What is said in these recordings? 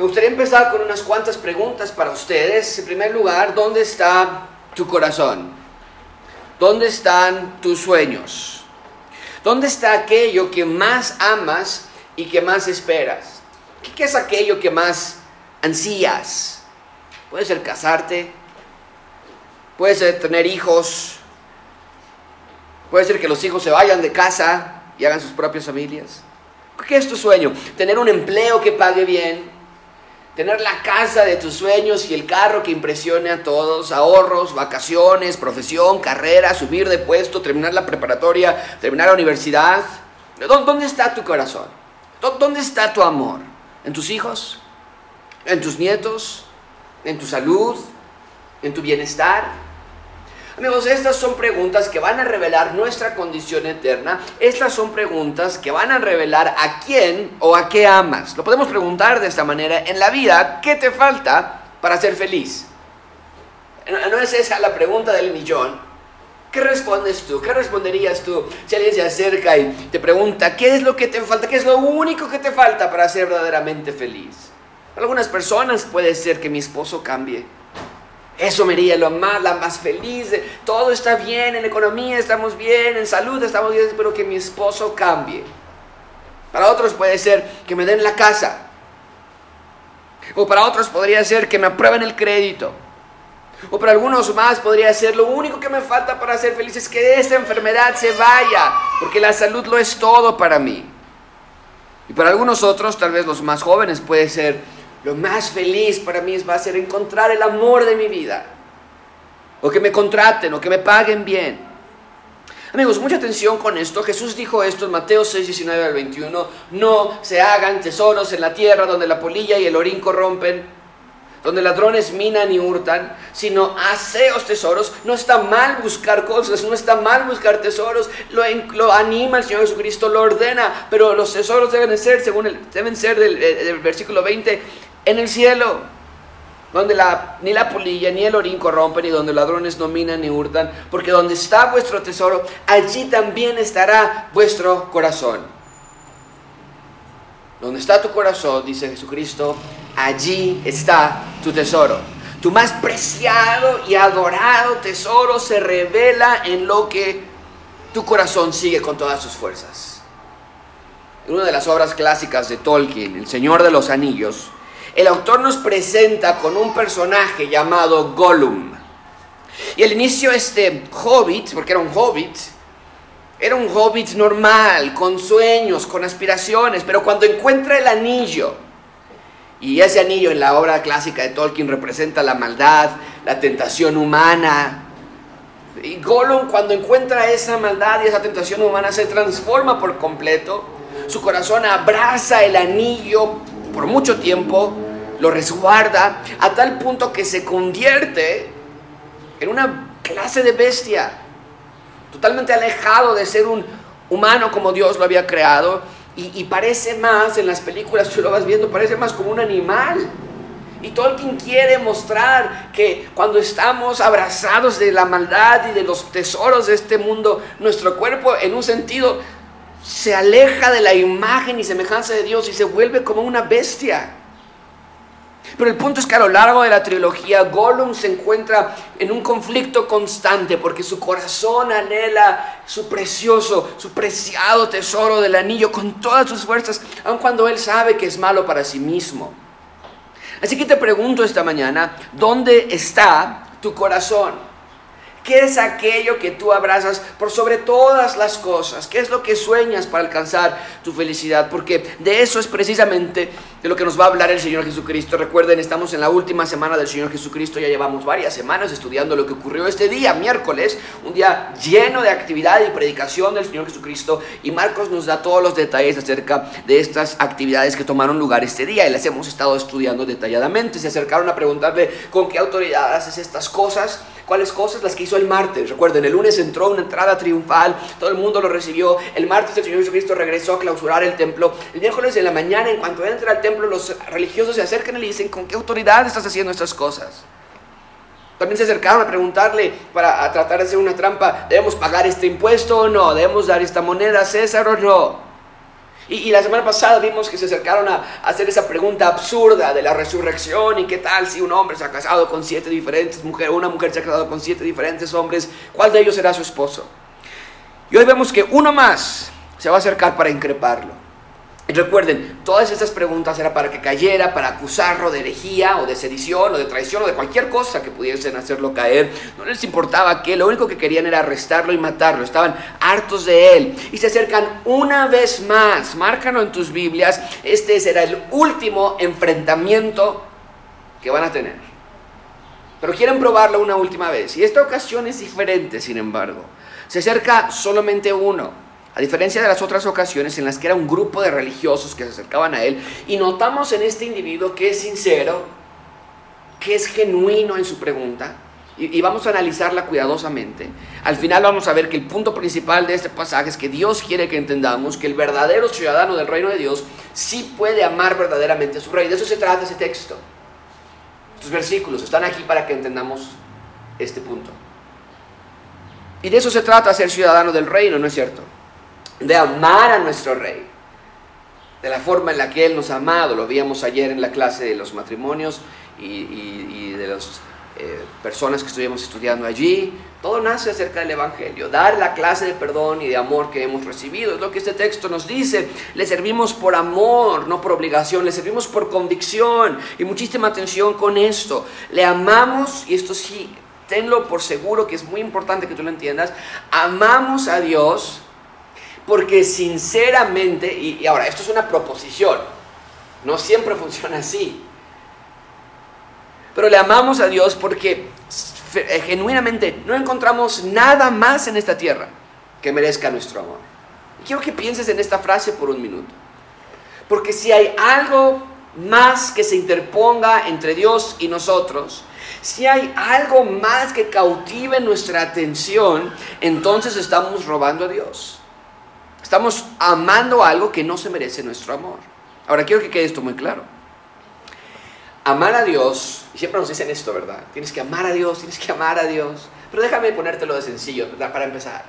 Me gustaría empezar con unas cuantas preguntas para ustedes. En primer lugar, ¿dónde está tu corazón? ¿Dónde están tus sueños? ¿Dónde está aquello que más amas y que más esperas? ¿Qué es aquello que más ansías? Puede ser casarte, puede ser tener hijos, puede ser que los hijos se vayan de casa y hagan sus propias familias. ¿Qué es tu sueño? Tener un empleo que pague bien, tener la casa de tus sueños y el carro que impresione a todos, ahorros, vacaciones, profesión, carrera, subir de puesto, terminar la preparatoria, terminar la universidad. ¿Dónde está tu corazón? ¿Dónde está tu amor? ¿En tus hijos? ¿En tus nietos? ¿En tu salud? ¿En tu bienestar? Amigos, estas son preguntas que van a revelar nuestra condición eterna. Estas son preguntas que van a revelar a quién o a qué amas. Lo podemos preguntar de esta manera en la vida, ¿qué te falta para ser feliz? No es esa la pregunta del millón. ¿Qué respondes tú? ¿Qué responderías tú si alguien se acerca y te pregunta, ¿qué es lo que te falta? ¿Qué es lo único que te falta para ser verdaderamente feliz? Para algunas personas puede ser que mi esposo cambie eso me haría lo más, la más feliz. todo está bien, en economía estamos bien, en salud estamos bien, pero que mi esposo cambie. Para otros puede ser que me den la casa. O para otros podría ser que me aprueben el crédito. O para algunos más podría ser lo único que me falta para ser feliz es que esta enfermedad se vaya, porque la salud lo es todo para mí. Y para algunos otros, tal vez los más jóvenes, puede ser lo más feliz para mí va a ser encontrar el amor de mi vida. O que me contraten, o que me paguen bien. Amigos, mucha atención con esto. Jesús dijo esto en Mateo 6, 19 al 21. No se hagan tesoros en la tierra donde la polilla y el orín corrompen, donde ladrones minan y hurtan, sino haceos tesoros. No está mal buscar cosas, no está mal buscar tesoros. Lo, lo anima el Señor Jesucristo, lo ordena, pero los tesoros deben ser, según el, deben ser del, del versículo 20, en el cielo, donde ni la polilla ni el orín corrompen, y donde ladrones no minan ni hurtan, porque donde está vuestro tesoro, allí también estará vuestro corazón. Donde está tu corazón, dice Jesucristo, allí está tu tesoro. Tu más preciado y adorado tesoro se revela en lo que tu corazón sigue con todas sus fuerzas. En una de las obras clásicas de Tolkien, El Señor de los Anillos, el autor nos presenta con un personaje llamado Gollum. Y al inicio este hobbit, porque era un hobbit, era un hobbit normal, con sueños, con aspiraciones, pero cuando encuentra el anillo, y ese anillo en la obra clásica de Tolkien representa la maldad, la tentación humana, y Gollum cuando encuentra esa maldad y esa tentación humana se transforma por completo, su corazón abraza el anillo por mucho tiempo, lo resguarda a tal punto que se convierte en una clase de bestia, totalmente alejado de ser un humano como Dios lo había creado y, parece más, en las películas tú lo vas viendo, parece más como un animal. Y Tolkien quiere mostrar que cuando estamos abrazados de la maldad y de los tesoros de este mundo, nuestro cuerpo en un sentido se aleja de la imagen y semejanza de Dios y se vuelve como una bestia. Pero el punto es que a lo largo de la trilogía Gollum se encuentra en un conflicto constante porque su corazón anhela su precioso, su preciado tesoro del anillo con todas sus fuerzas, aun cuando él sabe que es malo para sí mismo. Así que te pregunto esta mañana, ¿dónde está tu corazón? ¿Qué es aquello que tú abrazas por sobre todas las cosas? ¿Qué es lo que sueñas para alcanzar tu felicidad? Porque de eso es precisamente de lo que nos va a hablar el Señor Jesucristo. Recuerden, estamos en la última semana del Señor Jesucristo, ya llevamos varias semanas estudiando lo que ocurrió este día, miércoles, un día lleno de actividad y predicación del Señor Jesucristo. Y Marcos nos da todos los detalles acerca de estas actividades que tomaron lugar este día y las hemos estado estudiando detalladamente. Se acercaron a preguntarle con qué autoridad haces estas cosas. ¿Cuáles cosas? Las que hizo el martes. Recuerden, el lunes entró una entrada triunfal, todo el mundo lo recibió. El martes el Señor Jesucristo regresó a clausurar el templo. El miércoles en la mañana, en cuanto entra al templo, los religiosos se acercan y le dicen, ¿con qué autoridad estás haciendo estas cosas? También se acercaron a preguntarle para tratar de hacer una trampa, ¿debemos pagar este impuesto o no? ¿Debemos dar esta moneda a César o no? Y, la semana pasada vimos que se acercaron a, hacer esa pregunta absurda de la resurrección y qué tal si un hombre se ha casado con siete diferentes mujeres, una mujer se ha casado con siete diferentes hombres, ¿cuál de ellos será su esposo? Y hoy vemos que uno más se va a acercar para increparlo. Recuerden, todas estas preguntas eran para que cayera, para acusarlo de herejía o de sedición o de traición o de cualquier cosa que pudiesen hacerlo caer. No les importaba que lo único que querían era arrestarlo y matarlo. Estaban hartos de él. Y se acercan una vez más. Márcalo en tus Biblias. Este será el último enfrentamiento que van a tener. Pero quieren probarlo una última vez. Y esta ocasión es diferente, sin embargo. Se acerca solamente uno a diferencia de las otras ocasiones en las que era un grupo de religiosos que se acercaban a él, y notamos en este individuo que es sincero, que es genuino en su pregunta, y, vamos a analizarla cuidadosamente. Al final vamos a ver que el punto principal de este pasaje es que Dios quiere que entendamos que el verdadero ciudadano del reino de Dios sí puede amar verdaderamente a su rey. De eso se trata ese texto. Estos versículos están aquí para que entendamos este punto. Y de eso se trata ser ciudadano del reino, ¿no es cierto? De amar a nuestro rey, de la forma en la que Él nos ha amado. Lo vimos ayer en la clase de los matrimonios y, de las eh, personas que estuvimos estudiando allí. Todo nace acerca del Evangelio, dar la clase de perdón y de amor que hemos recibido. Es lo que este texto nos dice. Le servimos por amor, no por obligación, le servimos por convicción. Y muchísima atención con esto. Le amamos, y esto sí, tenlo por seguro que es muy importante que tú lo entiendas, amamos a Dios porque sinceramente, y, ahora, esto es una proposición, no siempre funciona así, pero le amamos a Dios porque eh, genuinamente no encontramos nada más en esta tierra que merezca nuestro amor. Quiero que pienses en esta frase por un minuto. Porque si hay algo más que se interponga entre Dios y nosotros, si hay algo más que cautive nuestra atención, entonces estamos robando a Dios. Estamos amando algo que no se merece nuestro amor. Ahora quiero que quede esto muy claro. Amar a Dios, y siempre nos dicen esto, ¿verdad? Tienes que amar a Dios, tienes que amar a Dios. Pero déjame ponértelo de sencillo, ¿verdad? Para empezar.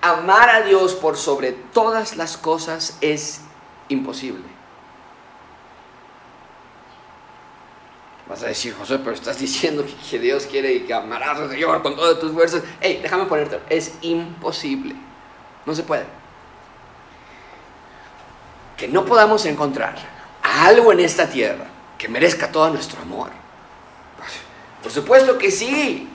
Amar a Dios por sobre todas las cosas es imposible. Vas a decir, José, pero estás diciendo que Dios quiere que amarás al Señor con todas tus fuerzas. Hey, déjame ponértelo. Es imposible. No se puede que no podamos encontrar algo en esta tierra que merezca todo nuestro amor. Por supuesto que sí.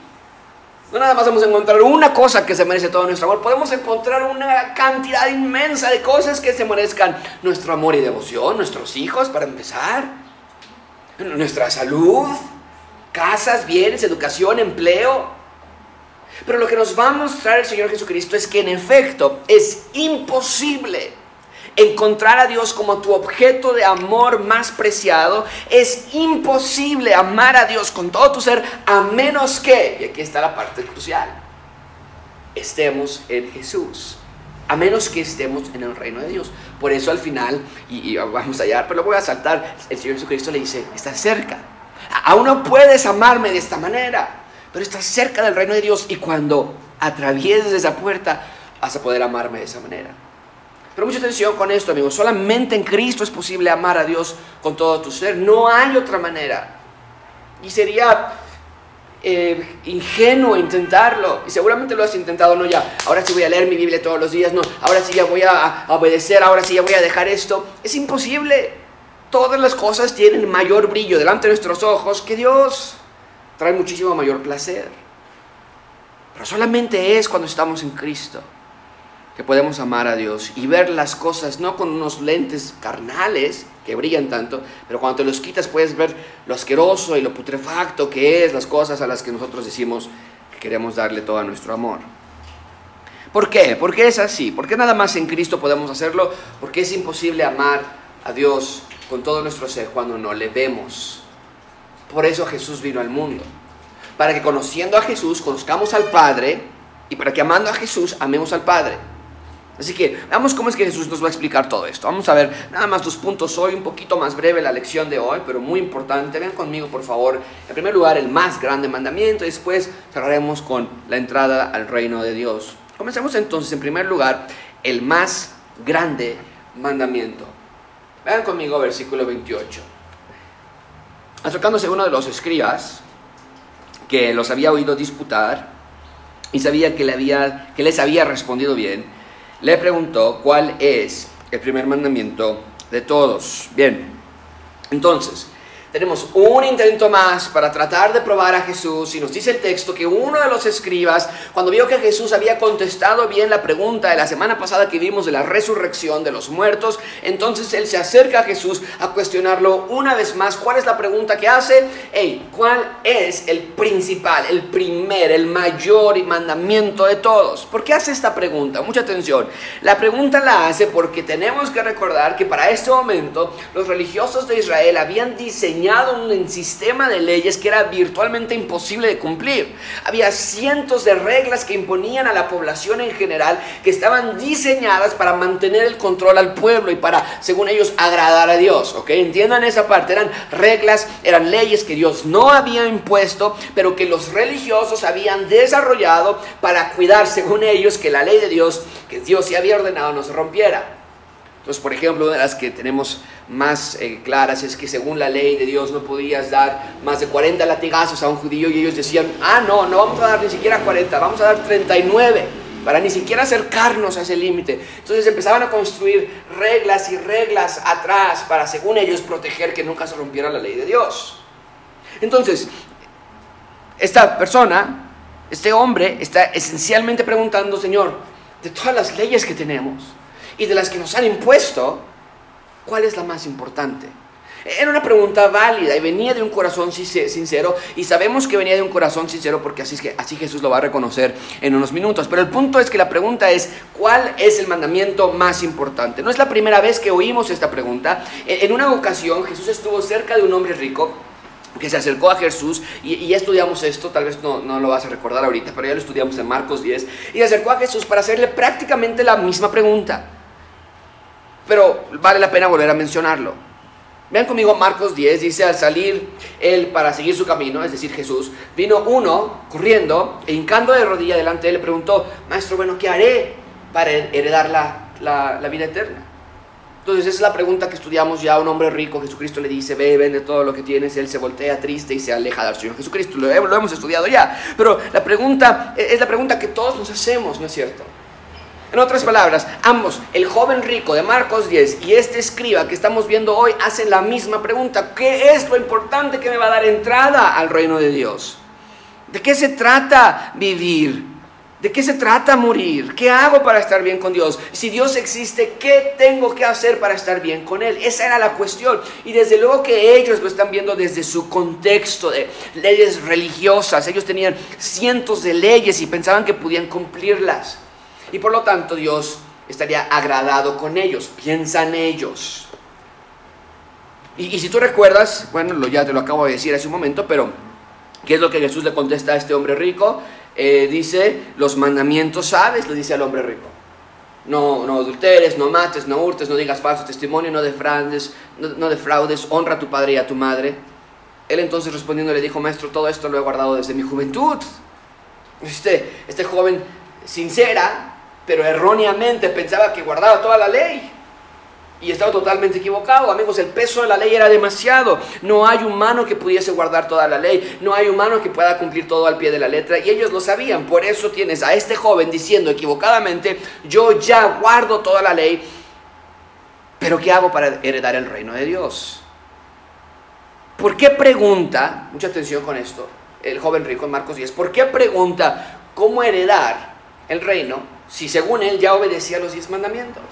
No nada más vamos a encontrar una cosa que se merece todo nuestro amor, podemos encontrar una cantidad inmensa de cosas que se merezcan nuestro amor y devoción, nuestros hijos para empezar, nuestra salud, casas, bienes, educación, empleo. Pero lo que nos va a mostrar el Señor Jesucristo es que en efecto es imposible encontrar a Dios como tu objeto de amor más preciado, es imposible amar a Dios con todo tu ser a menos que, y aquí está la parte crucial, estemos en Jesús. A menos que estemos en el reino de Dios. Por eso al final, y, vamos allá, pero lo voy a saltar, el Señor Jesucristo le dice, estás cerca. Aún no puedes amarme de esta manera, pero estás cerca del reino de Dios y cuando atravieses esa puerta vas a poder amarme de esa manera. Pero mucha atención con esto, amigos. Solamente en Cristo es posible amar a Dios con todo tu ser. No hay otra manera. Y sería eh, ingenuo intentarlo. Y seguramente lo has intentado, no ya. Ahora sí voy a leer mi Biblia todos los días. No, ahora sí ya voy a, a obedecer. Ahora sí ya voy a dejar esto. Es imposible. Todas las cosas tienen mayor brillo delante de nuestros ojos que Dios. Trae muchísimo mayor placer. Pero solamente es cuando estamos en Cristo que podemos amar a Dios y ver las cosas no con unos lentes carnales que brillan tanto, pero cuando te los quitas puedes ver lo asqueroso y lo putrefacto que es las cosas a las que nosotros decimos que queremos darle todo nuestro amor. ¿Por qué? ¿Por qué es así? ¿Por qué nada más en Cristo podemos hacerlo? Porque es imposible amar a Dios con todo nuestro ser cuando no le vemos. Por eso Jesús vino al mundo. Para que conociendo a Jesús conozcamos al Padre y para que amando a Jesús amemos al Padre. Así que veamos cómo es que Jesús nos va a explicar todo esto. Vamos a ver nada más dos puntos hoy, un poquito más breve la lección de hoy, pero muy importante. Ven conmigo, por favor. En primer lugar, el más grande mandamiento y después cerraremos con la entrada al reino de Dios. Comencemos entonces, en primer lugar, el más grande mandamiento. Vean conmigo versículo 28. Acercándose uno de los escribas, que los había oído disputar y sabía que, le había, que les había respondido bien, le preguntó cuál es el primer mandamiento de todos. Bien, entonces, tenemos un intento más para tratar de probar a Jesús y nos dice el texto que uno de los escribas, cuando vio que Jesús había contestado bien la pregunta de la semana pasada que vimos de la resurrección de los muertos, entonces él se acerca a Jesús a cuestionarlo una vez más. ¿Cuál es la pregunta que hace? Hey, ¿cuál es el principal, el primer, el mayor mandamiento de todos? ¿Por qué hace esta pregunta? Mucha atención. La pregunta la hace porque tenemos que recordar que para este momento los religiosos de Israel habían diseñado un sistema de leyes que era virtualmente imposible de cumplir. Había cientos de reglas que imponían a la población en general que estaban diseñadas para mantener el control al pueblo y para, según ellos, agradar a Dios. ¿Ok? Entiendan esa parte. Eran reglas, eran leyes que Dios no había impuesto, pero que los religiosos habían desarrollado para cuidar, según ellos, que la ley de Dios, que Dios ya había ordenado, no se rompiera. Entonces, por ejemplo, una de las que tenemos más eh, claras es que según la ley de Dios no podías dar más de 40 latigazos a un judío y ellos decían, ah, no, no vamos a dar ni siquiera 40, vamos a dar 39 para ni siquiera acercarnos a ese límite. Entonces empezaban a construir reglas y reglas atrás para, según ellos, proteger que nunca se rompiera la ley de Dios. Entonces, esta persona, este hombre, está esencialmente preguntando, Señor, de todas las leyes que tenemos, y de las que nos han impuesto, ¿cuál es la más importante? Era una pregunta válida y venía de un corazón sincero y sabemos que venía de un corazón sincero porque así, así Jesús lo va a reconocer en unos minutos. Pero el punto es que la pregunta es, ¿cuál es el mandamiento más importante? No es la primera vez que oímos esta pregunta. En una ocasión Jesús estuvo cerca de un hombre rico que se acercó a Jesús, y, ya estudiamos esto, tal vez no, no, lo vas a recordar ahorita, pero ya lo estudiamos en Marcos 10, y se acercó a Jesús para hacerle prácticamente la misma pregunta pero vale la pena volver a mencionarlo. Vean conmigo Marcos 10, dice, al salir él para seguir su camino, es decir, Jesús, vino uno corriendo e hincando de rodilla delante de él, le preguntó, Maestro, bueno, ¿qué haré para heredar la, la, vida eterna? Entonces esa es la pregunta que estudiamos ya, un hombre rico, Jesucristo le dice, ve, vende todo lo que tienes, él se voltea triste y se aleja del Señor Jesucristo, lo, lo hemos estudiado ya, pero la pregunta es la pregunta que todos nos hacemos, ¿no es cierto? En otras palabras, ambos, el joven rico de Marcos 10 y este escriba que estamos viendo hoy, hacen la misma pregunta. ¿Qué es lo importante que me va a dar entrada al reino de Dios? ¿De qué se trata vivir? ¿De qué se trata morir? ¿Qué hago para estar bien con Dios? Si Dios existe, ¿qué tengo que hacer para estar bien con Él? Esa era la cuestión. Y desde luego que ellos lo están viendo desde su contexto de leyes religiosas. Ellos tenían cientos de leyes y pensaban que podían cumplirlas y por lo tanto Dios estaría agradado con ellos, piensan ellos. Y, si tú recuerdas, bueno, lo, ya te lo acabo de decir hace un momento, pero ¿qué es lo que Jesús le contesta a este hombre rico? Eh, dice, los mandamientos sabes, le dice al hombre rico. No, no adulteres, no mates, no hurtes, no digas falso testimonio, no defraudes, no, no defraudes, honra a tu padre y a tu madre. Él entonces respondiendo le dijo, maestro, todo esto lo he guardado desde mi juventud. Este, este joven sincera pero erróneamente pensaba que guardaba toda la ley. Y estaba totalmente equivocado, amigos. El peso de la ley era demasiado. No hay humano que pudiese guardar toda la ley. No hay humano que pueda cumplir todo al pie de la letra. Y ellos lo sabían. Por eso tienes a este joven diciendo equivocadamente, yo ya guardo toda la ley. Pero ¿qué hago para heredar el reino de Dios? ¿Por qué pregunta, mucha atención con esto, el joven rico en Marcos 10, ¿por qué pregunta cómo heredar el reino si según él ya obedecía los diez mandamientos?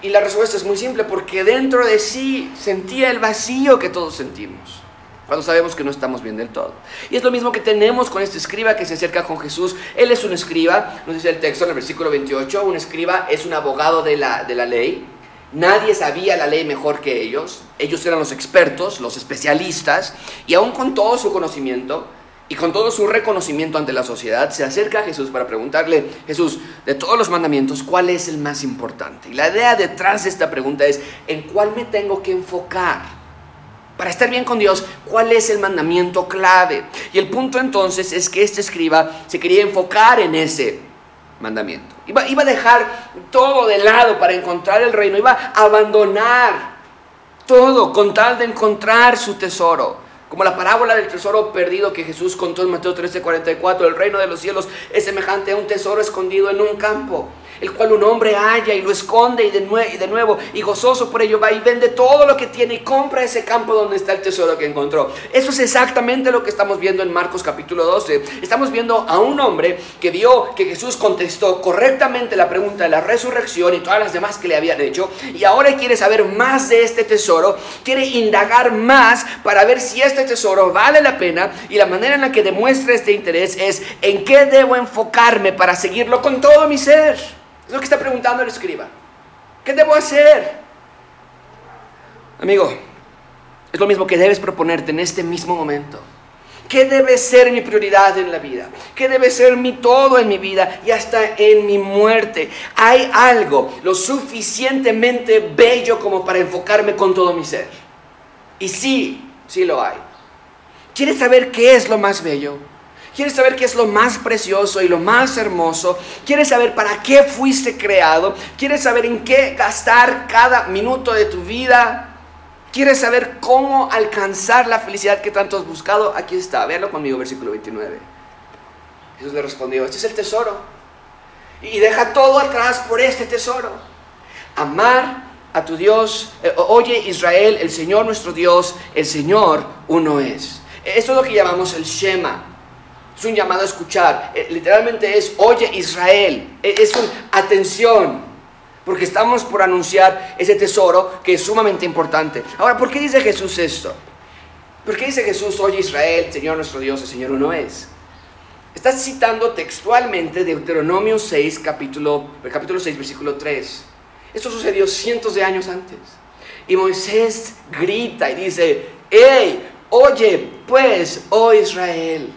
Y la respuesta es muy simple, porque dentro de sí sentía el vacío que todos sentimos, cuando sabemos que no estamos bien del todo. Y es lo mismo que tenemos con este escriba que se acerca con Jesús. Él es un escriba, nos dice el texto en el versículo 28, un escriba es un abogado de la, de la ley. Nadie sabía la ley mejor que ellos. Ellos eran los expertos, los especialistas, y aún con todo su conocimiento, y con todo su reconocimiento ante la sociedad, se acerca a Jesús para preguntarle, Jesús, de todos los mandamientos, ¿cuál es el más importante? Y la idea detrás de esta pregunta es, ¿en cuál me tengo que enfocar? Para estar bien con Dios, ¿cuál es el mandamiento clave? Y el punto entonces es que este escriba se quería enfocar en ese, mandamiento. Iba, iba a dejar todo de lado para encontrar el reino, iba a abandonar todo con tal de encontrar su tesoro. Como la parábola del tesoro perdido que Jesús contó en Mateo 13:44, el reino de los cielos es semejante a un tesoro escondido en un campo el cual un hombre halla y lo esconde y de, nuevo y gozoso por ello va y vende todo lo que tiene y compra ese campo donde está el tesoro que encontró. Eso es exactamente lo que estamos viendo en Marcos capítulo 12. Estamos viendo a un hombre que vio que Jesús contestó correctamente la pregunta de la resurrección y todas las demás que le habían hecho y ahora quiere saber más de este tesoro, quiere indagar más para ver si este tesoro vale la pena y la manera en la que demuestra este interés es en qué debo enfocarme para seguirlo con todo mi ser. Es lo que está preguntando el escriba. ¿Qué debo hacer? Amigo, es lo mismo que debes proponerte en este mismo momento. ¿Qué debe ser mi prioridad en la vida? ¿Qué debe ser mi todo en mi vida y hasta en mi muerte? ¿Hay algo lo suficientemente bello como para enfocarme con todo mi ser? Y sí, sí lo hay. ¿Quieres saber qué es lo más bello? ¿Quieres saber qué es lo más precioso y lo más hermoso? ¿Quieres saber para qué fuiste creado? ¿Quieres saber en qué gastar cada minuto de tu vida? ¿Quieres saber cómo alcanzar la felicidad que tanto has buscado? Aquí está, véanlo conmigo, versículo 29. Jesús le respondió, este es el tesoro. Y deja todo atrás por este tesoro. Amar a tu Dios. Eh, oye Israel, el Señor nuestro Dios, el Señor uno es. Esto es lo que llamamos el Shema. Es un llamado a escuchar. Eh, literalmente es, oye Israel. E, es un atención. Porque estamos por anunciar ese tesoro que es sumamente importante. Ahora, ¿por qué dice Jesús esto? ¿Por qué dice Jesús, oye Israel, Señor nuestro Dios, el Señor uno es? Está citando textualmente Deuteronomio 6, capítulo, capítulo 6, versículo 3. Esto sucedió cientos de años antes. Y Moisés grita y dice, hey, oye pues, oh Israel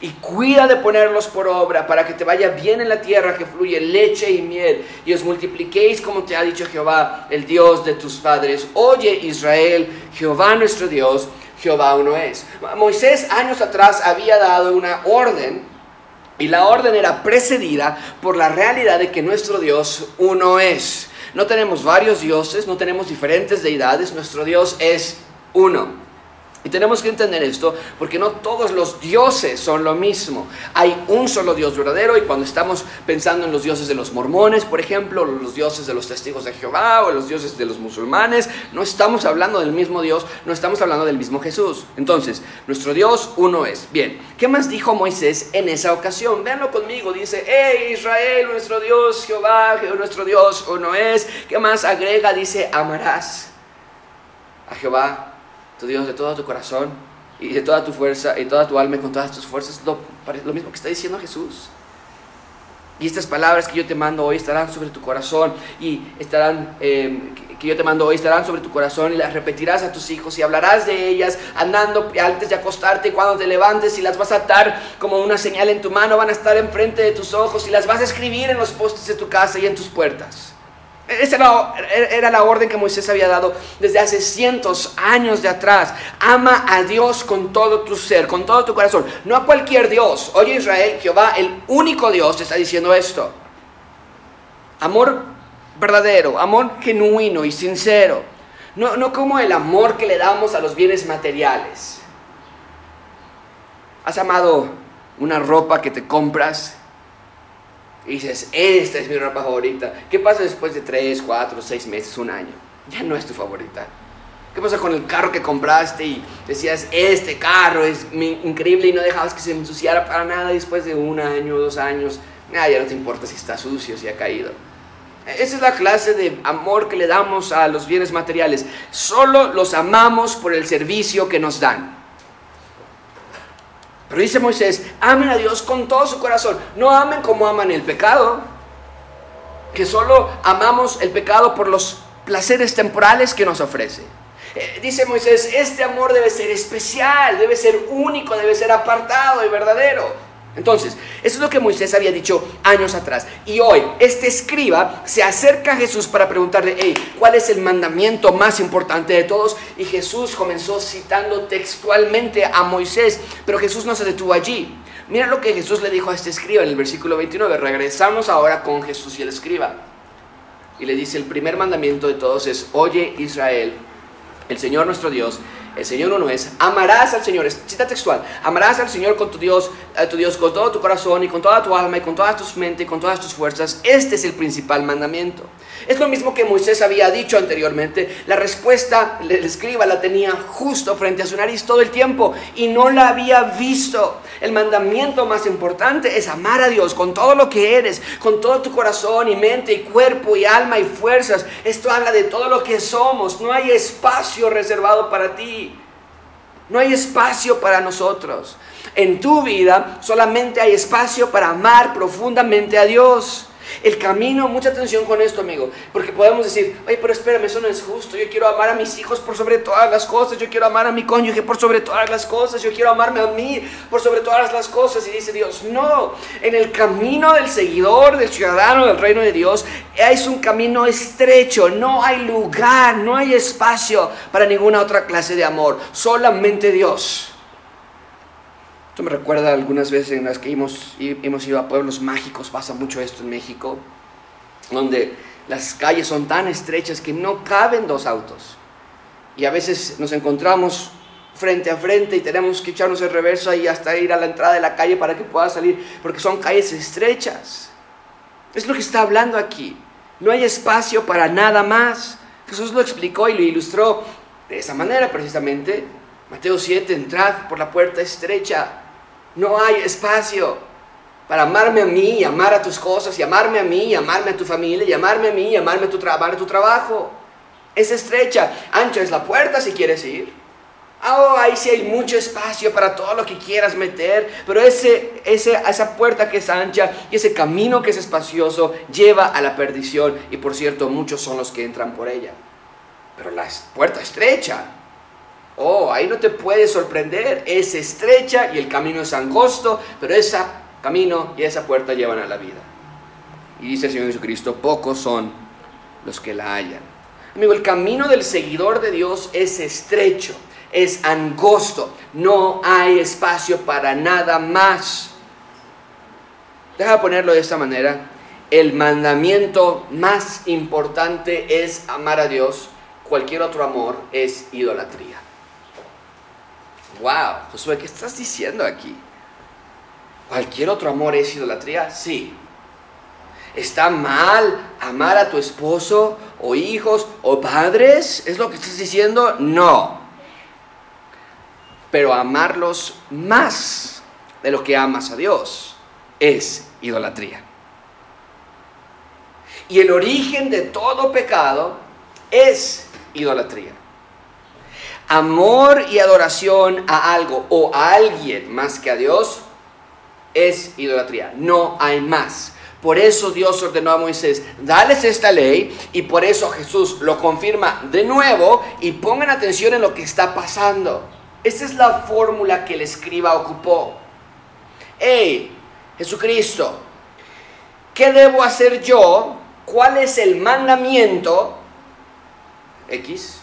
y cuida de ponerlos por obra para que te vaya bien en la tierra que fluye leche y miel y os multipliquéis como te ha dicho Jehová, el Dios de tus padres. Oye Israel, Jehová nuestro Dios, Jehová uno es. Moisés años atrás había dado una orden y la orden era precedida por la realidad de que nuestro Dios uno es. No tenemos varios dioses, no tenemos diferentes deidades, nuestro Dios es uno. Y tenemos que entender esto porque no todos los dioses son lo mismo. Hay un solo Dios verdadero y cuando estamos pensando en los dioses de los mormones, por ejemplo, los dioses de los testigos de Jehová o los dioses de los musulmanes, no estamos hablando del mismo Dios, no estamos hablando del mismo Jesús. Entonces, nuestro Dios uno es. Bien, ¿qué más dijo Moisés en esa ocasión? Véanlo conmigo, dice, hey Israel, nuestro Dios, Jehová, nuestro Dios uno es. ¿Qué más agrega? Dice, amarás a Jehová tu Dios de todo tu corazón y de toda tu fuerza y toda tu alma con todas tus fuerzas, lo, mismo que está diciendo Jesús. Y estas palabras que yo te mando hoy estarán sobre tu corazón y estarán, em, que yo te mando hoy estarán sobre tu corazón y las repetirás a tus hijos y hablarás de ellas andando antes de acostarte cuando te levantes y las vas a atar como una señal en tu mano, van a estar enfrente de tus ojos y las vas a escribir en los postes de tu casa y en tus puertas. Esa era la orden que Moisés había dado desde hace cientos años de atrás. Ama a Dios con todo tu ser, con todo tu corazón. No a cualquier Dios. Oye Israel, Jehová, el único Dios, te está diciendo esto. Amor verdadero, amor genuino y sincero. No, no como el amor que le damos a los bienes materiales. ¿Has amado una ropa que te compras y dices, esta es mi ropa favorita. ¿Qué pasa después de 3, 4, 6 meses, un año? Ya no es tu favorita. ¿Qué pasa con el carro que compraste y decías, este carro es increíble y no dejabas que se ensuciara para nada después de un año, dos años? Ah, ya no te importa si está sucio, si ha caído. Esa es la clase de amor que le damos a los bienes materiales. Solo los amamos por el servicio que nos dan. Pero dice Moisés, amen a Dios con todo su corazón. No amen como aman el pecado. Que solo amamos el pecado por los placeres temporales que nos ofrece. Eh, dice Moisés, este amor debe ser especial, debe ser único, debe ser apartado y verdadero. Entonces, eso es lo que Moisés había dicho años atrás. Y hoy, este escriba se acerca a Jesús para preguntarle, hey, ¿cuál es el mandamiento más importante de todos? Y Jesús comenzó citando textualmente a Moisés, pero Jesús no se detuvo allí. Mira lo que Jesús le dijo a este escriba en el versículo 29. Regresamos ahora con Jesús y el escriba. Y le dice, el primer mandamiento de todos es, oye Israel, el Señor nuestro Dios el Señor uno es, amarás al Señor, es cita textual, amarás al Señor con tu Dios, a tu Dios con todo tu corazón y con toda tu alma y con todas tus mentes y con todas tus fuerzas. Este es el principal mandamiento. Es lo mismo que Moisés había dicho anteriormente. La respuesta, el escriba la tenía justo frente a su nariz todo el tiempo y no la había visto. El mandamiento más importante es amar a Dios con todo lo que eres, con todo tu corazón y mente y cuerpo y alma y fuerzas. Esto habla de todo lo que somos. No hay espacio reservado para ti. No hay espacio para nosotros. En tu vida solamente hay espacio para amar profundamente a Dios. El camino, mucha atención con esto, amigo, porque podemos decir, oye, pero espérame, eso no es justo. Yo quiero amar a mis hijos por sobre todas las cosas. Yo quiero amar a mi cónyuge por sobre todas las cosas. Yo quiero amarme a mí por sobre todas las cosas. Y dice Dios, no. En el camino del seguidor, del ciudadano del reino de Dios, es un camino estrecho. No hay lugar, no hay espacio para ninguna otra clase de amor. Solamente Dios. Esto me recuerda algunas veces en las que hemos, hemos ido a pueblos mágicos, pasa mucho esto en México, donde las calles son tan estrechas que no caben dos autos. Y a veces nos encontramos frente a frente y tenemos que echarnos el reverso y hasta ir a la entrada de la calle para que pueda salir, porque son calles estrechas. Es lo que está hablando aquí. No hay espacio para nada más. Jesús lo explicó y lo ilustró de esa manera precisamente. Mateo 7, entrad por la puerta estrecha no hay espacio para amarme a mí y amar a tus cosas y amarme a mí y amarme a tu familia y amarme a mí y amarme a tu, a tu trabajo. Es estrecha, ancha es la puerta si quieres ir. Oh, ahí sí hay mucho espacio para todo lo que quieras meter, pero ese, ese, esa puerta que es ancha y ese camino que es espacioso lleva a la perdición y por cierto muchos son los que entran por ella. Pero la puerta estrecha Oh, ahí no te puedes sorprender, es estrecha y el camino es angosto, pero ese camino y esa puerta llevan a la vida. Y dice el Señor Jesucristo, pocos son los que la hallan. Amigo, el camino del seguidor de Dios es estrecho, es angosto, no hay espacio para nada más. Deja ponerlo de esta manera, el mandamiento más importante es amar a Dios, cualquier otro amor es idolatría. Wow, Josué, ¿qué estás diciendo aquí? ¿Cualquier otro amor es idolatría? Sí. ¿Está mal amar a tu esposo o hijos o padres? ¿Es lo que estás diciendo? No. Pero amarlos más de lo que amas a Dios es idolatría. Y el origen de todo pecado es idolatría amor y adoración a algo o a alguien más que a Dios es idolatría. No hay más. Por eso Dios ordenó a Moisés, dales esta ley y por eso Jesús lo confirma de nuevo y pongan atención en lo que está pasando. Esta es la fórmula que el escriba ocupó. Hey, Jesucristo, ¿qué debo hacer yo? ¿Cuál es el mandamiento? X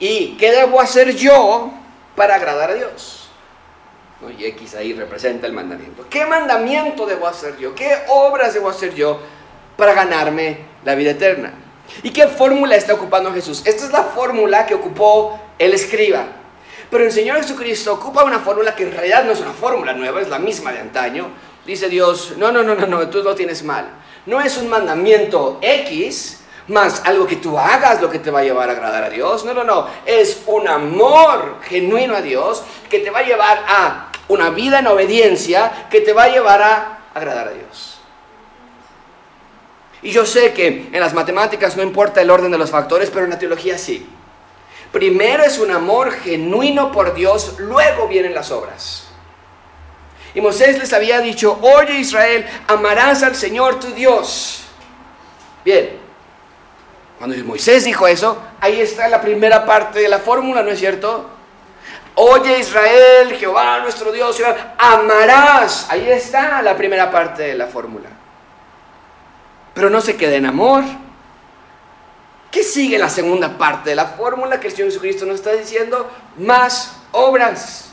¿Y qué debo hacer yo para agradar a Dios? Y X ahí representa el mandamiento. ¿Qué mandamiento debo hacer yo? ¿Qué obras debo hacer yo para ganarme la vida eterna? ¿Y qué fórmula está ocupando Jesús? Esta es la fórmula que ocupó el escriba. Pero el Señor Jesucristo ocupa una fórmula que en realidad no es una fórmula nueva, es la misma de antaño. Dice Dios, no, no, no, no, no, tú lo tienes mal. No es un mandamiento X, más algo que tú hagas lo que te va a llevar a agradar a Dios. No, no, no. Es un amor genuino a Dios que te va a llevar a una vida en obediencia que te va a llevar a agradar a Dios. Y yo sé que en las matemáticas no importa el orden de los factores, pero en la teología sí. Primero es un amor genuino por Dios, luego vienen las obras. Y Moisés les había dicho, oye Israel, amarás al Señor tu Dios. Bien, cuando Moisés dijo eso, ahí está la primera parte de la fórmula, ¿no es cierto? Oye Israel, Jehová nuestro Dios, amarás. Ahí está la primera parte de la fórmula. Pero no se queda en amor. ¿Qué sigue la segunda parte de la fórmula que el Señor Jesucristo nos está diciendo? Más obras.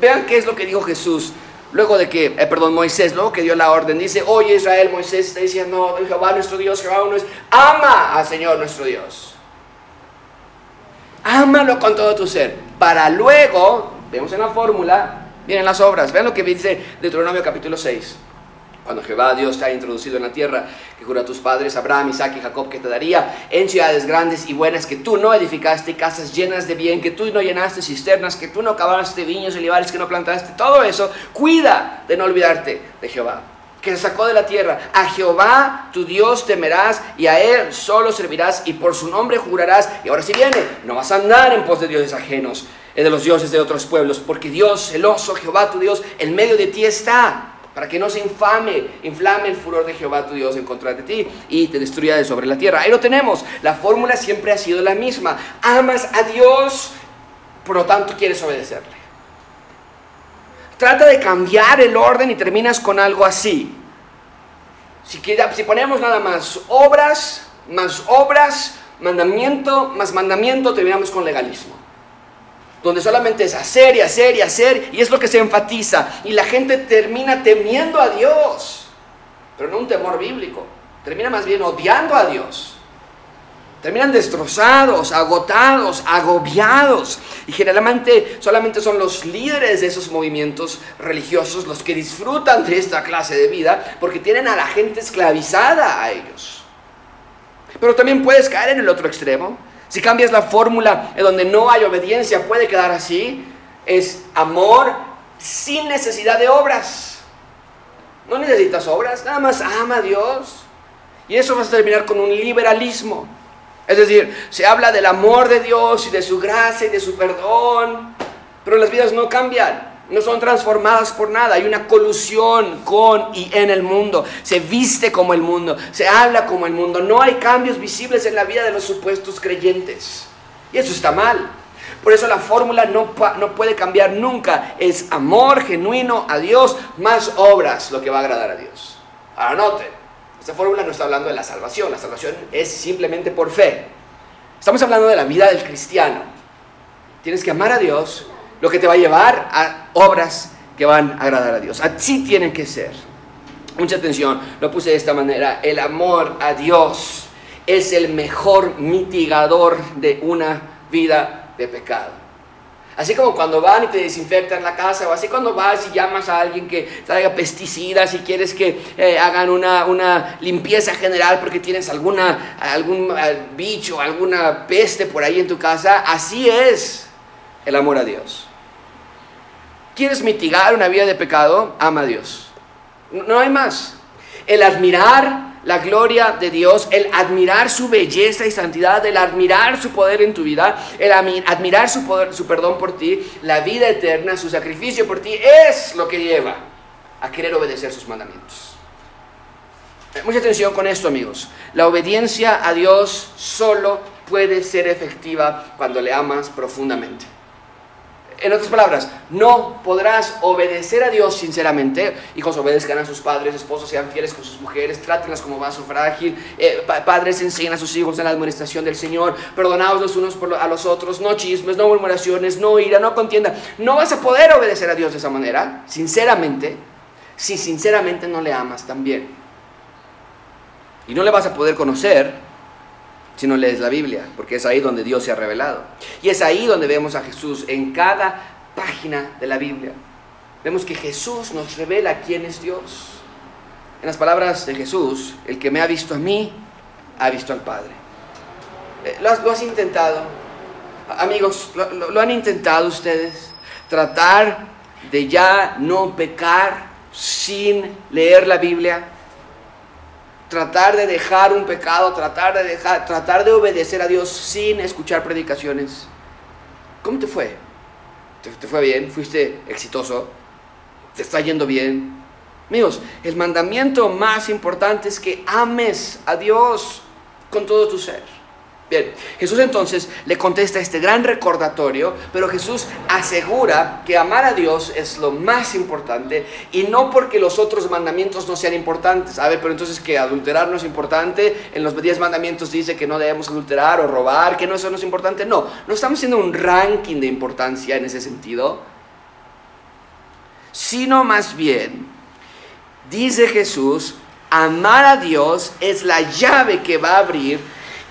Vean qué es lo que dijo Jesús luego de que, eh, perdón, Moisés, luego que dio la orden, dice, oye Israel, Moisés está diciendo, Jehová nuestro Dios, Jehová uno es, ama al Señor nuestro Dios. Ámalo con todo tu ser. Para luego, vemos en la fórmula, vienen las obras. Vean lo que dice Deuteronomio capítulo 6 cuando Jehová Dios te ha introducido en la tierra que juró a tus padres, Abraham, Isaac y Jacob, que te daría en ciudades grandes y buenas que tú no edificaste, casas llenas de bien, que tú no llenaste cisternas, que tú no cavaste viños y olivares, que no plantaste, todo eso, cuida de no olvidarte de Jehová que te sacó de la tierra. A Jehová tu Dios temerás y a Él solo servirás y por su nombre jurarás. Y ahora si viene, no vas a andar en pos de dioses ajenos, eh, de los dioses de otros pueblos, porque Dios celoso, Jehová tu Dios, en medio de ti está para que no se infame, inflame el furor de Jehová tu Dios en contra de ti y te destruya de sobre la tierra. Ahí lo tenemos. La fórmula siempre ha sido la misma. Amas a Dios, por lo tanto quieres obedecerle. Trata de cambiar el orden y terminas con algo así. Si, si ponemos nada más obras, más obras, mandamiento, más mandamiento, terminamos con legalismo donde solamente es hacer y hacer y hacer, y es lo que se enfatiza. Y la gente termina temiendo a Dios, pero no un temor bíblico, termina más bien odiando a Dios. Terminan destrozados, agotados, agobiados. Y generalmente solamente son los líderes de esos movimientos religiosos los que disfrutan de esta clase de vida porque tienen a la gente esclavizada a ellos. Pero también puedes caer en el otro extremo si cambias la fórmula en donde no hay obediencia, puede quedar así. Es amor sin necesidad de obras. No necesitas obras, nada más ama a Dios. Y eso va a terminar con un liberalismo. Es decir, se habla del amor de Dios y de su gracia y de su perdón, pero las vidas no cambian no son transformadas por nada. Hay una colusión con y en el mundo. Se viste como el mundo, se habla como el mundo. No hay cambios visibles en la vida de los supuestos creyentes. Y eso está mal. Por eso la fórmula no, no puede cambiar nunca. Es amor genuino a Dios más obras lo que va a agradar a Dios. Ahora noten, esta fórmula no está hablando de la salvación. La salvación es simplemente por fe. Estamos hablando de la vida del cristiano. Tienes que amar a Dios lo que te va a llevar a obras que van a agradar a Dios. Así tienen que ser. Mucha atención, lo puse de esta manera. El amor a Dios es el mejor mitigador de una vida de pecado. Así como cuando van y te desinfectan la casa, o así cuando vas y llamas a alguien que traiga pesticidas y quieres que eh, hagan una, una, limpieza general porque tienes alguna, algún eh, bicho, alguna peste por ahí en tu casa, así es el amor a Dios. ¿Quieres mitigar una vida de pecado? Ama a Dios. No hay más. El admirar la gloria de Dios, el admirar su belleza y santidad, el admirar su poder en tu vida, el admirar su, poder, su perdón por ti, la vida eterna, su sacrificio por ti, es lo que lleva a querer obedecer sus mandamientos. Mucha atención con esto, amigos. La obediencia a Dios solo puede ser efectiva cuando le amas profundamente. En otras palabras, no podrás obedecer a Dios sinceramente. Hijos obedezcan a sus padres, esposos sean fieles con sus mujeres, trátenlas como vaso frágil. Eh, padres enseñen a sus hijos en la administración del Señor. Perdonaos los unos a los otros, no chismes, no murmuraciones, no ira, no contienda. No vas a poder obedecer a Dios de esa manera, sinceramente, si sinceramente no le amas también. Y no le vas a poder conocer si no lees la Biblia, porque es ahí donde Dios se ha revelado. Y es ahí donde vemos a Jesús en cada página de la Biblia. Vemos que Jesús nos revela quién es Dios. En las palabras de Jesús, el que me ha visto a mí, ha visto al Padre. Eh, ¿Lo has, intentado? Amigos, ¿lo han intentado ustedes? Tratar de ya no pecar sin leer la Biblia tratar de dejar un pecado, tratar de dejar, tratar de obedecer a Dios sin escuchar predicaciones. ¿Cómo te fue? ¿Te, fue bien? ¿Fuiste exitoso? ¿Te está yendo bien? Amigos, el mandamiento más importante es que ames a Dios con todo tu ser. Bien, Jesús entonces le contesta este gran recordatorio, pero Jesús asegura que amar a Dios es lo más importante y no porque los otros mandamientos no sean importantes. A ver, pero entonces que adulterar no es importante, en los diez mandamientos dice que no debemos adulterar o robar, que no eso no es importante. No, no estamos haciendo un ranking de importancia en ese sentido, sino más bien, dice Jesús, amar a Dios es la llave que va a abrir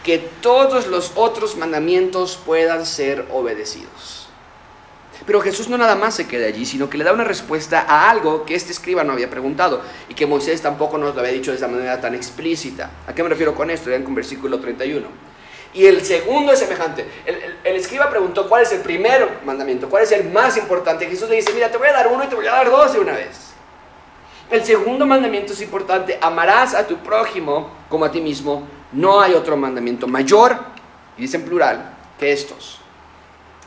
que todos los otros mandamientos puedan ser obedecidos. Pero Jesús no nada más se queda allí, sino que le da una respuesta a algo que este escriba no había preguntado y que Moisés tampoco nos lo había dicho de esa manera tan explícita. ¿A qué me refiero con esto? Vean con versículo 31. Y el segundo es semejante. El, escriba preguntó cuál es el primer mandamiento, cuál es el más importante. Jesús le dice, mira, te voy a dar uno y te voy a dar dos de una vez. El segundo mandamiento es importante, amarás a tu prójimo como a ti mismo. No hay otro mandamiento mayor, y dice en plural, que estos.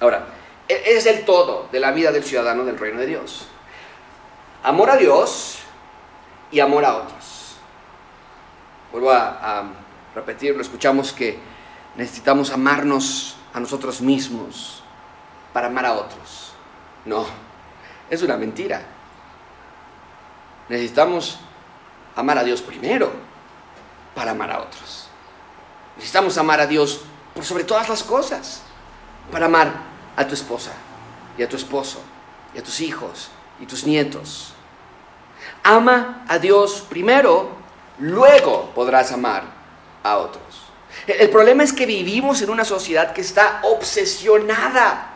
Ahora, e, es el todo de la vida del ciudadano del reino de Dios. Amor a Dios y amor a otros. Vuelvo a, a repetirlo, escuchamos que necesitamos amarnos a nosotros mismos para amar a otros. No, es una mentira. Necesitamos amar a Dios primero para amar a otros. Necesitamos amar a Dios por sobre todas las cosas para amar a tu esposa y a tu esposo y a tus hijos y tus nietos. Ama a Dios primero, luego podrás amar a otros. El problema es que vivimos en una sociedad que está obsesionada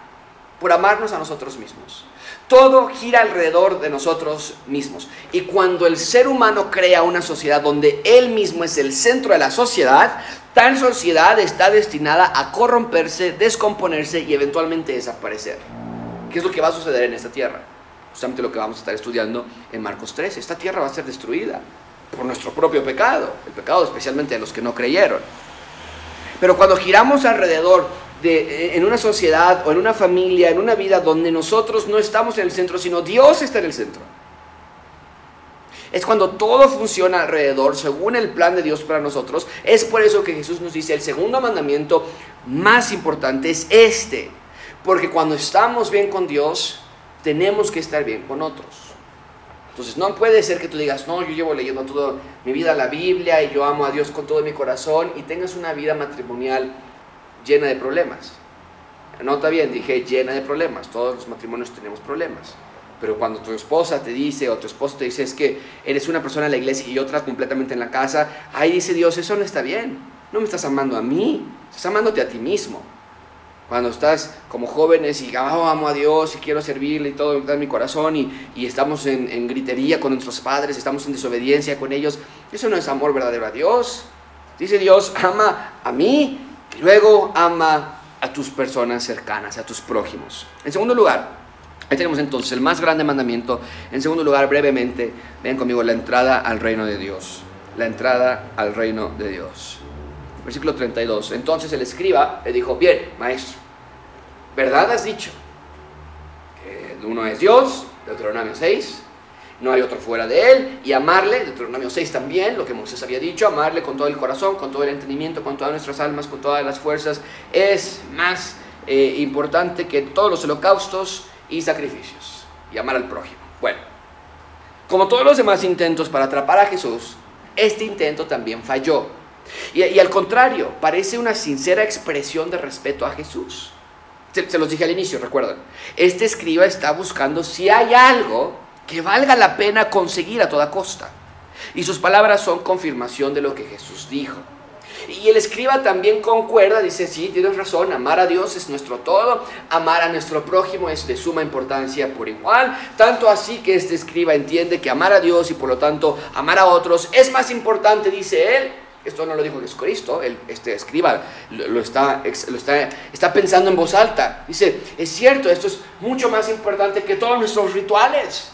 por amarnos a nosotros mismos. Todo gira alrededor de nosotros mismos. Y cuando el ser humano crea una sociedad donde él mismo es el centro de la sociedad, tal sociedad está destinada a corromperse, descomponerse y eventualmente desaparecer. ¿Qué es lo que va a suceder en esta tierra? Justamente lo que vamos a estar estudiando en Marcos 13. Esta tierra va a ser destruida por nuestro propio pecado, el pecado especialmente de los que no creyeron. Pero cuando giramos alrededor de, en una sociedad o en una familia, en una vida donde nosotros no estamos en el centro, sino Dios está en el centro. Es cuando todo funciona alrededor según el plan de Dios para nosotros. Es por eso que Jesús nos dice, el segundo mandamiento más importante es este. Porque cuando estamos bien con Dios, tenemos que estar bien con otros. Entonces no puede ser que tú digas, no, yo llevo leyendo toda mi vida la Biblia y yo amo a Dios con todo mi corazón y tengas una vida matrimonial llena de problemas. Nota bien, dije llena de problemas, todos los matrimonios tenemos problemas. Pero cuando tu esposa te dice o tu esposo te dice es que eres una persona en la iglesia y otra completamente en la casa, ahí dice Dios, eso no está bien. No me estás amando a mí, estás amándote a ti mismo. Cuando estás como jóvenes y oh, amo a Dios y quiero servirle y todo en mi corazón y, y estamos en, en, gritería con nuestros padres, estamos en desobediencia con ellos, eso no es amor verdadero a Dios. Dice Dios, ama a mí y luego ama a tus personas cercanas, a tus prójimos. En segundo lugar, ahí tenemos entonces el más grande mandamiento. En segundo lugar, brevemente, vean conmigo la entrada al reino de Dios. La entrada al reino de Dios versículo 32. Entonces el escriba le dijo, bien, maestro, ¿verdad has dicho? Que uno es Dios, Deuteronomio 6, no hay otro fuera de él, y amarle, Deuteronomio 6 también, lo que Moisés había dicho, amarle con todo el corazón, con todo el entendimiento, con todas nuestras almas, con todas las fuerzas, es más eh, importante que todos los holocaustos y sacrificios, y amar al prójimo. Bueno, como todos los demás intentos para atrapar a Jesús, este intento también falló. Y, al contrario, parece una sincera expresión de respeto a Jesús. Se, se los dije al inicio, recuerdan. Este escriba está buscando si hay algo que valga la pena conseguir a toda costa. Y sus palabras son confirmación de lo que Jesús dijo. Y el escriba también concuerda, dice, sí, tienes razón, amar a Dios es nuestro todo, amar a nuestro prójimo es de suma importancia por igual, tanto así que este escriba entiende que amar a Dios y por lo tanto amar a otros es más importante, dice él, esto no lo dijo Jesucristo, él, este escriba lo, está, lo está, está pensando en voz alta. Dice, es cierto, esto es mucho más importante que todos nuestros rituales.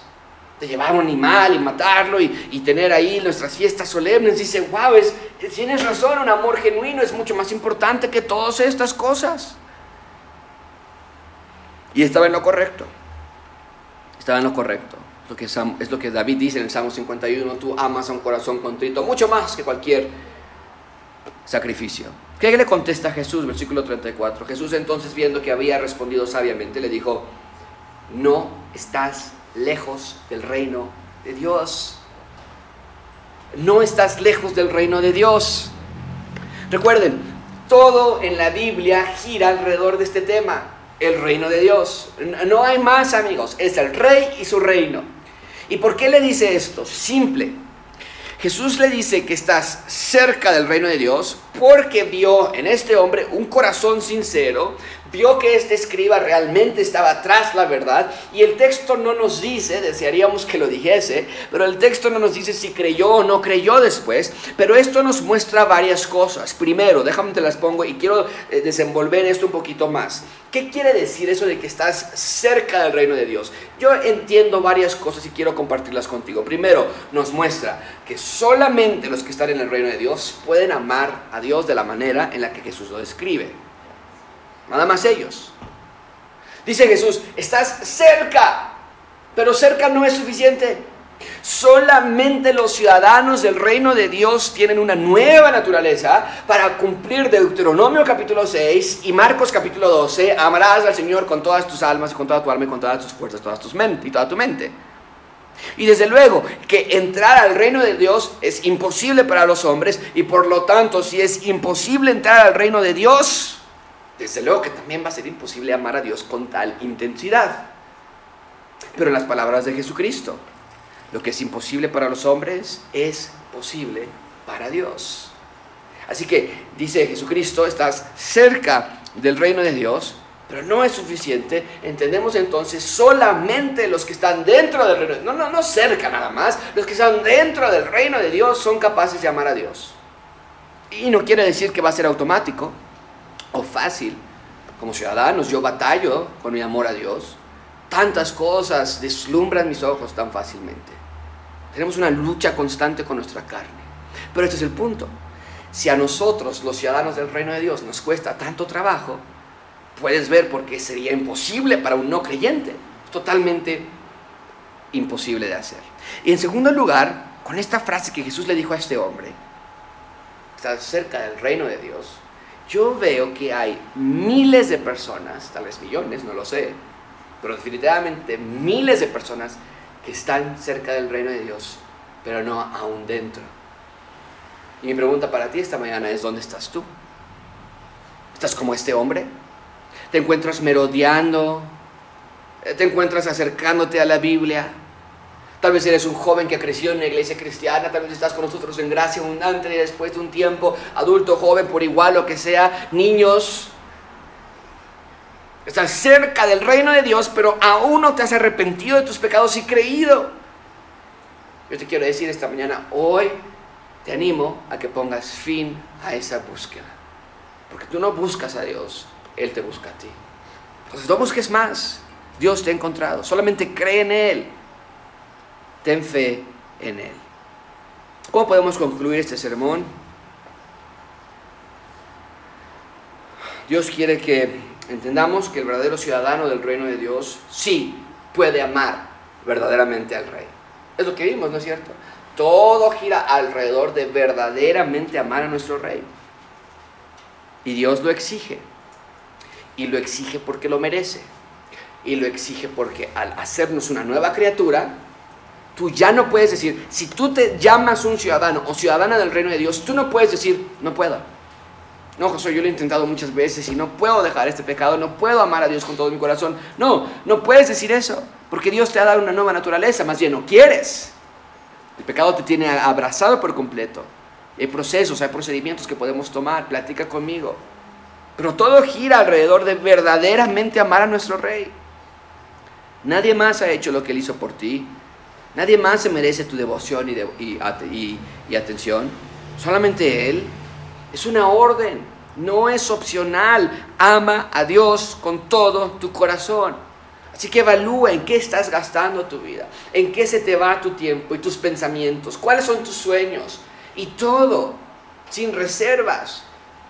De llevar un animal y matarlo y, y tener ahí nuestras fiestas solemnes. Dice, wow, es, tienes razón, un amor genuino es mucho más importante que todas estas cosas. Y estaba en lo correcto. Estaba en lo correcto. Lo que, es lo que David dice en el Salmo 51, tú amas a un corazón contrito mucho más que cualquier sacrificio. ¿Qué le contesta Jesús? Versículo 34. Jesús entonces viendo que había respondido sabiamente, le dijo, no estás lejos del reino de Dios. No estás lejos del reino de Dios. Recuerden, todo en la Biblia gira alrededor de este tema, el reino de Dios. No hay más amigos, es el rey y su reino. ¿Y por qué le dice esto? Simple. Jesús le dice que estás cerca del reino de Dios porque vio en este hombre un corazón sincero, vio que este escriba realmente estaba tras la verdad y el texto no nos dice, desearíamos que lo dijese, pero el texto no nos dice si creyó o no creyó después, pero esto nos muestra varias cosas. Primero, déjame te las pongo y quiero eh, desenvolver esto un poquito más. ¿Qué quiere decir eso de que estás cerca del reino de Dios? Yo entiendo varias cosas y quiero compartirlas contigo. Primero, nos muestra que solamente los que están en el reino de Dios pueden amar a Dios de la manera en la que Jesús lo describe. Nada más ellos. Dice Jesús, estás cerca, pero cerca no es suficiente. Solamente los ciudadanos del reino de Dios tienen una nueva naturaleza para cumplir Deuteronomio capítulo 6 y Marcos capítulo 12. Amarás al Señor con todas tus almas, con toda tu alma y con todas tus fuerzas, todas tus mentes y toda tu mente. Y desde luego que entrar al reino de Dios es imposible para los hombres y por lo tanto si es imposible entrar al reino de Dios, desde luego que también va a ser imposible amar a Dios con tal intensidad. Pero en las palabras de Jesucristo, lo que es imposible para los hombres es posible para Dios. Así que dice Jesucristo, estás cerca del reino de Dios, pero no es suficiente. Entendemos entonces solamente los que están dentro del reino, no, no, no cerca nada más, los que están dentro del reino de Dios son capaces de amar a Dios. Y no quiere decir que va a ser automático o fácil. Como ciudadanos yo batallo con mi amor a Dios. Tantas cosas deslumbran mis ojos tan fácilmente. Tenemos una lucha constante con nuestra carne. Pero este es el punto. Si a nosotros, los ciudadanos del reino de Dios, nos cuesta tanto trabajo, puedes ver por qué sería imposible para un no creyente. Totalmente imposible de hacer. Y en segundo lugar, con esta frase que Jesús le dijo a este hombre, está cerca del reino de Dios, yo veo que hay miles de personas, tal vez millones, no lo sé, pero definitivamente miles de personas que están cerca del reino de Dios, pero no aún dentro. Y mi pregunta para ti esta mañana es, ¿dónde estás tú? ¿Estás como este hombre? ¿Te encuentras merodeando? ¿Te encuentras acercándote a la Biblia? Tal vez eres un joven que ha crecido en la iglesia cristiana, tal vez estás con nosotros en gracia abundante y después de un tiempo, adulto, joven, por igual, lo que sea, niños. Estás cerca del reino de Dios, pero aún no te has arrepentido de tus pecados y creído. Yo te quiero decir esta mañana, hoy te animo a que pongas fin a esa búsqueda. Porque tú no buscas a Dios, Él te busca a ti. Entonces no busques más. Dios te ha encontrado. Solamente cree en Él ten fe en Él. ¿Cómo podemos concluir este sermón? Dios quiere que entendamos que el verdadero ciudadano del reino de Dios sí puede amar verdaderamente al rey. Es lo que vimos, ¿no es cierto? Todo gira alrededor de verdaderamente amar a nuestro rey. Y Dios lo exige. Y lo exige porque lo merece. Y lo exige porque al hacernos una nueva criatura, Tú ya no puedes decir, si tú te llamas un ciudadano o ciudadana del reino de Dios, tú no puedes decir, no puedo. No, José, yo lo he intentado muchas veces y no puedo dejar este pecado, no puedo amar a Dios con todo mi corazón. No, no puedes decir eso, porque Dios te ha dado una nueva naturaleza, más bien no quieres. El pecado te tiene abrazado por completo. Hay procesos, hay procedimientos que podemos tomar, platica conmigo. Pero todo gira alrededor de verdaderamente amar a nuestro Rey. Nadie más ha hecho lo que Él hizo por ti. Nadie más se merece tu devoción y, atención. Solamente Él. Es una orden, no es opcional. Ama a Dios con todo tu corazón. Así que evalúa en qué estás gastando tu vida, en qué se te va tu tiempo y tus pensamientos, cuáles son tus sueños y todo, sin reservas,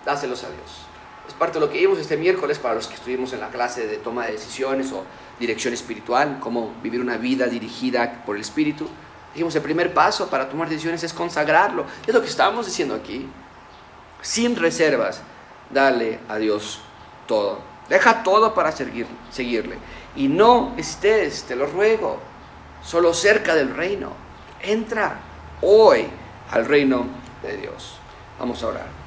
dáselos a Dios. Es parte de lo que vimos este miércoles para los que estuvimos en la clase de toma de decisiones o dirección espiritual, cómo vivir una vida dirigida por el Espíritu. Dijimos, el primer paso para tomar decisiones es consagrarlo. Es lo que estamos diciendo aquí. Sin reservas, dale a Dios todo. Deja todo para seguir, seguirle. Y no estés, te lo ruego, solo cerca del reino. Entra hoy al reino de Dios. Vamos a orar.